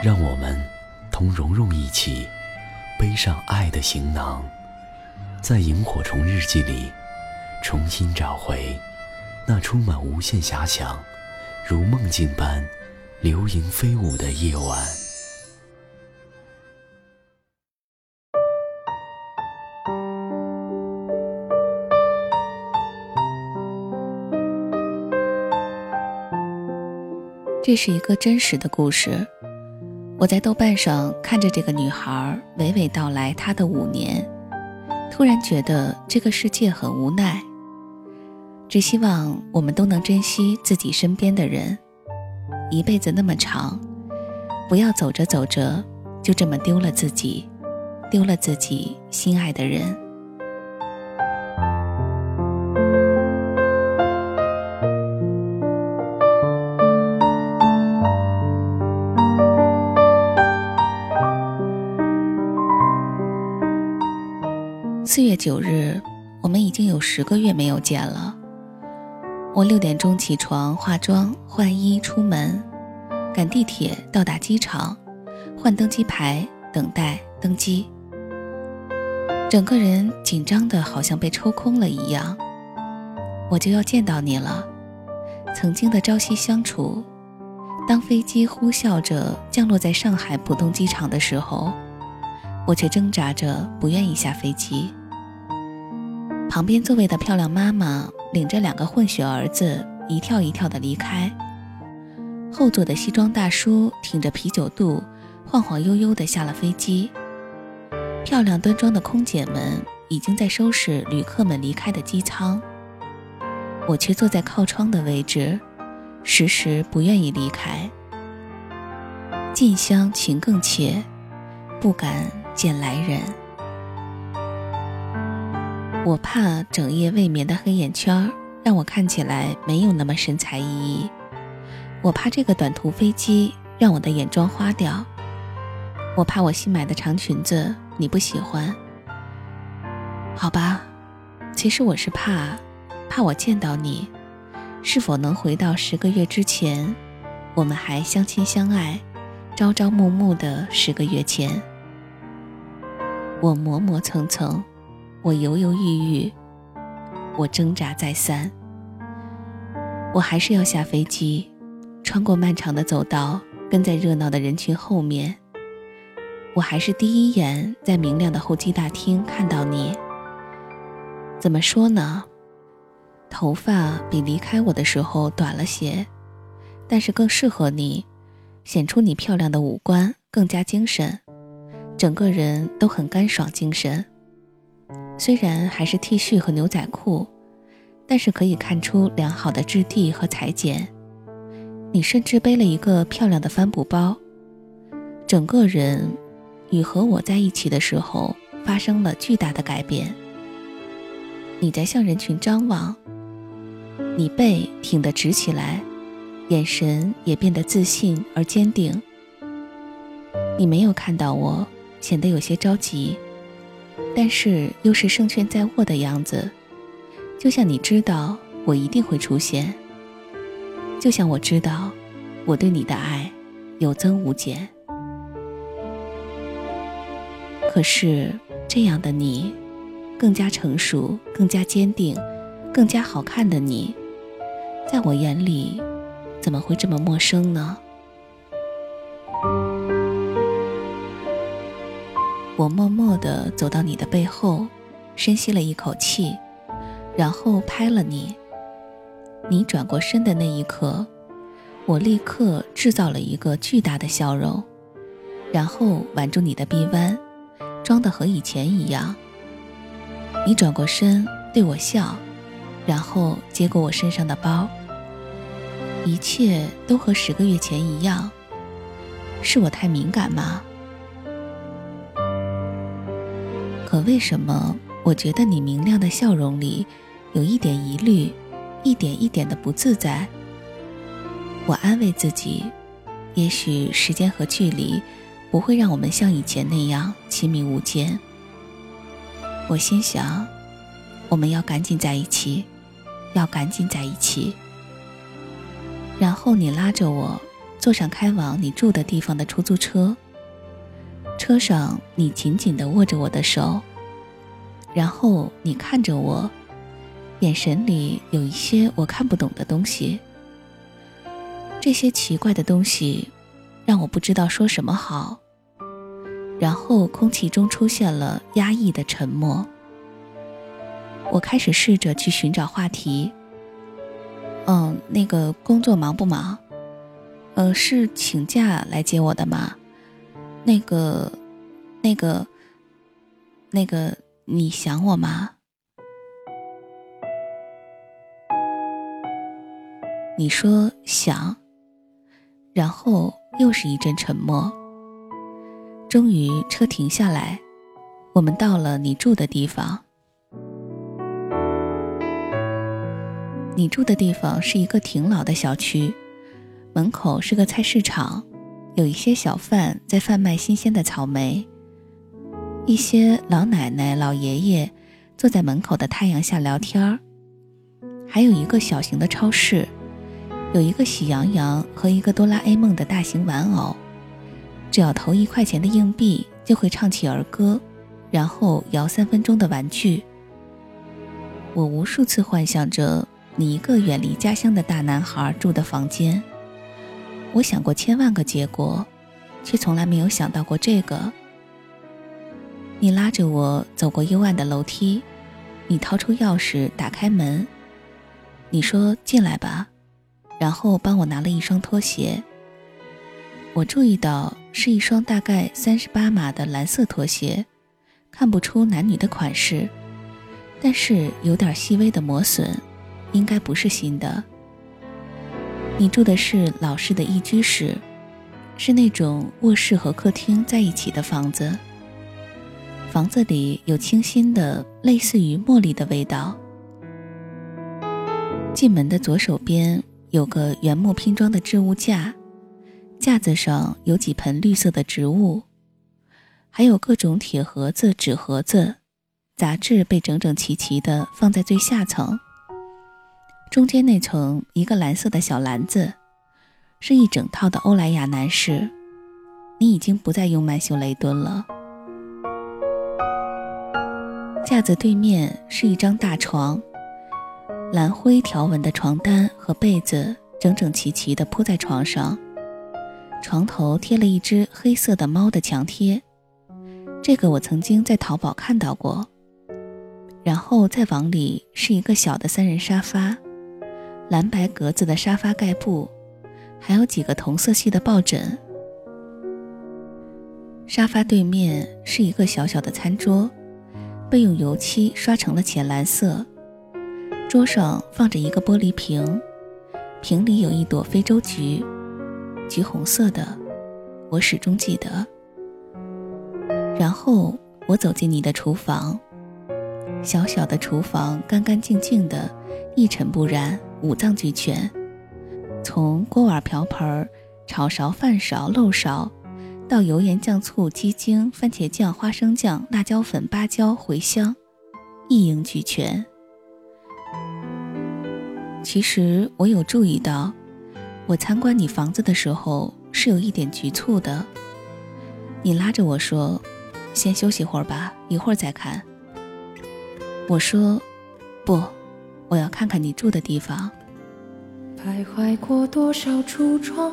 让我们同蓉蓉一起背上爱的行囊，在萤火虫日记里重新找回那充满无限遐想、如梦境般流萤飞舞的夜晚。这是一个真实的故事。我在豆瓣上看着这个女孩娓娓道来她的五年，突然觉得这个世界很无奈。只希望我们都能珍惜自己身边的人，一辈子那么长，不要走着走着就这么丢了自己，丢了自己心爱的人。九日，我们已经有十个月没有见了。我六点钟起床，化妆、换衣、出门，赶地铁到达机场，换登机牌，等待登机。整个人紧张的好像被抽空了一样。我就要见到你了，曾经的朝夕相处。当飞机呼啸着降落在上海浦东机场的时候，我却挣扎着不愿意下飞机。旁边座位的漂亮妈妈领着两个混血儿子一跳一跳的离开，后座的西装大叔挺着啤酒肚，晃晃悠悠的下了飞机。漂亮端庄的空姐们已经在收拾旅客们离开的机舱，我却坐在靠窗的位置，时时不愿意离开。近乡情更怯，不敢见来人。我怕整夜未眠的黑眼圈让我看起来没有那么神采奕奕，我怕这个短途飞机让我的眼妆花掉，我怕我新买的长裙子你不喜欢。好吧，其实我是怕，怕我见到你，是否能回到十个月之前，我们还相亲相爱、朝朝暮暮的十个月前。我磨磨蹭蹭。我犹犹豫豫，我挣扎再三，我还是要下飞机，穿过漫长的走道，跟在热闹的人群后面。我还是第一眼在明亮的候机大厅看到你。怎么说呢？头发比离开我的时候短了些，但是更适合你，显出你漂亮的五官更加精神，整个人都很干爽精神。虽然还是 T 恤和牛仔裤，但是可以看出良好的质地和裁剪。你甚至背了一个漂亮的帆布包，整个人与和我在一起的时候发生了巨大的改变。你在向人群张望，你背挺得直起来，眼神也变得自信而坚定。你没有看到我，显得有些着急。但是又是胜券在握的样子，就像你知道我一定会出现，就像我知道我对你的爱有增无减。可是这样的你，更加成熟、更加坚定、更加好看的你，在我眼里，怎么会这么陌生呢？我默默地走到你的背后，深吸了一口气，然后拍了你。你转过身的那一刻，我立刻制造了一个巨大的笑容，然后挽住你的臂弯，装得和以前一样。你转过身对我笑，然后接过我身上的包，一切都和十个月前一样。是我太敏感吗？可为什么我觉得你明亮的笑容里有一点疑虑，一点一点的不自在？我安慰自己，也许时间和距离不会让我们像以前那样亲密无间。我心想，我们要赶紧在一起，要赶紧在一起。然后你拉着我坐上开往你住的地方的出租车。车上，你紧紧地握着我的手，然后你看着我，眼神里有一些我看不懂的东西。这些奇怪的东西，让我不知道说什么好。然后空气中出现了压抑的沉默。我开始试着去寻找话题。嗯，那个工作忙不忙？呃，是请假来接我的吗？那个，那个，那个，你想我吗？你说想，然后又是一阵沉默。终于，车停下来，我们到了你住的地方。你住的地方是一个挺老的小区，门口是个菜市场。有一些小贩在贩卖新鲜的草莓，一些老奶奶、老爷爷坐在门口的太阳下聊天儿，还有一个小型的超市，有一个喜羊羊和一个哆啦 A 梦的大型玩偶，只要投一块钱的硬币就会唱起儿歌，然后摇三分钟的玩具。我无数次幻想着你一个远离家乡的大男孩住的房间。我想过千万个结果，却从来没有想到过这个。你拉着我走过幽暗的楼梯，你掏出钥匙打开门，你说进来吧，然后帮我拿了一双拖鞋。我注意到是一双大概三十八码的蓝色拖鞋，看不出男女的款式，但是有点细微的磨损，应该不是新的。你住的是老式的一居室，是那种卧室和客厅在一起的房子。房子里有清新的、类似于茉莉的味道。进门的左手边有个原木拼装的置物架，架子上有几盆绿色的植物，还有各种铁盒子、纸盒子，杂志被整整齐齐地放在最下层。中间那层一个蓝色的小篮子，是一整套的欧莱雅男士。你已经不再用曼秀雷敦了。架子对面是一张大床，蓝灰条纹的床单和被子整整齐齐地铺在床上，床头贴了一只黑色的猫的墙贴，这个我曾经在淘宝看到过。然后再往里是一个小的三人沙发。蓝白格子的沙发盖布，还有几个同色系的抱枕。沙发对面是一个小小的餐桌，被用油漆刷成了浅蓝色。桌上放着一个玻璃瓶，瓶里有一朵非洲菊，橘红色的，我始终记得。然后我走进你的厨房，小小的厨房干干净净的，一尘不染。五脏俱全，从锅碗瓢盆、炒勺饭勺、漏勺，倒油盐酱醋鸡精、番茄酱、花生酱、辣椒粉、芭蕉、茴香，一应俱全。其实我有注意到，我参观你房子的时候是有一点局促的。你拉着我说：“先休息会儿吧，一会儿再看。”我说：“不。”我要看看你住的地方。徘徊过多少橱窗，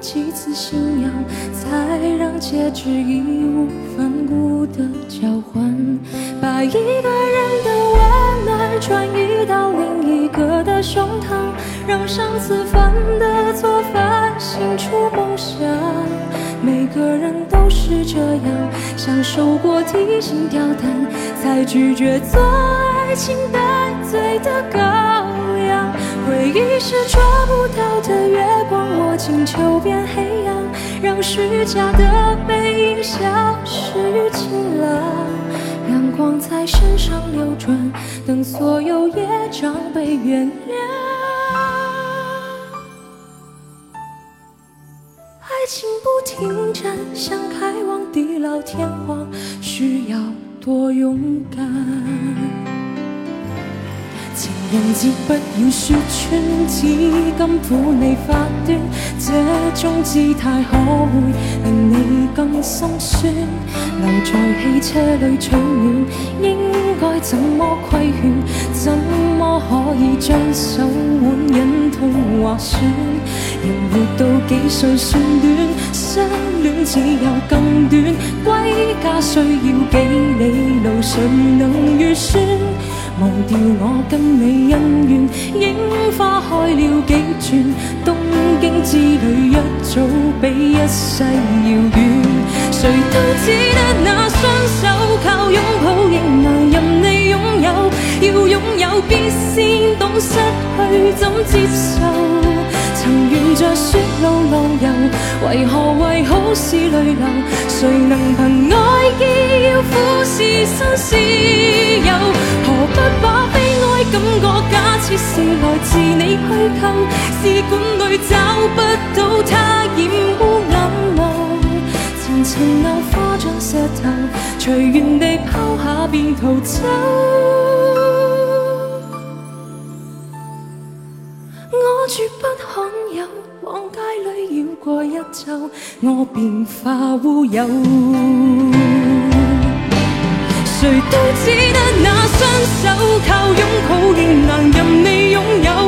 几次信仰，才让戒指义无反顾的交换，把一个人的温暖转移到另一个的胸膛，让上次犯的错反省出梦想。每个人都是这样，享受过提心吊胆，才拒绝做爱情带罪的羔。回忆是抓不到的月光，握紧就变黑暗，让虚假的背影消失于晴朗。阳光在身上流转，等所有业障被原谅。爱情不停站，想开往地老天荒，需要多勇敢。人节不要说穿，只今苦你发端，这种姿态可会令你更心酸？留在汽车里取暖，应该怎么规劝？怎么可以将手腕忍痛划损？人活到几岁算短，相恋只有更短。归家需要几里路，谁能预算？忘掉我跟你恩怨，樱花开了几转，东京之旅一早比一世遥远。谁都只得那双手，靠拥抱仍能任你拥有。要拥有必先懂失去怎接受。曾沿着雪路浪游，为何为好事泪流？谁能凭爱意要俯视生死有？虚构，试管里找不到它染污眼眸。前尘硬化像石头，随缘地抛下便逃走。我绝不罕有，往街里绕过一周，我便化乌有。谁都只得那双手，靠拥抱仍能任你拥有。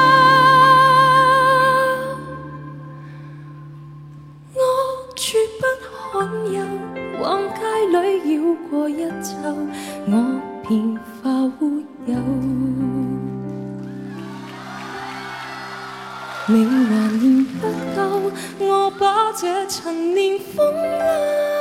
你还念不够，我把这陈年风流。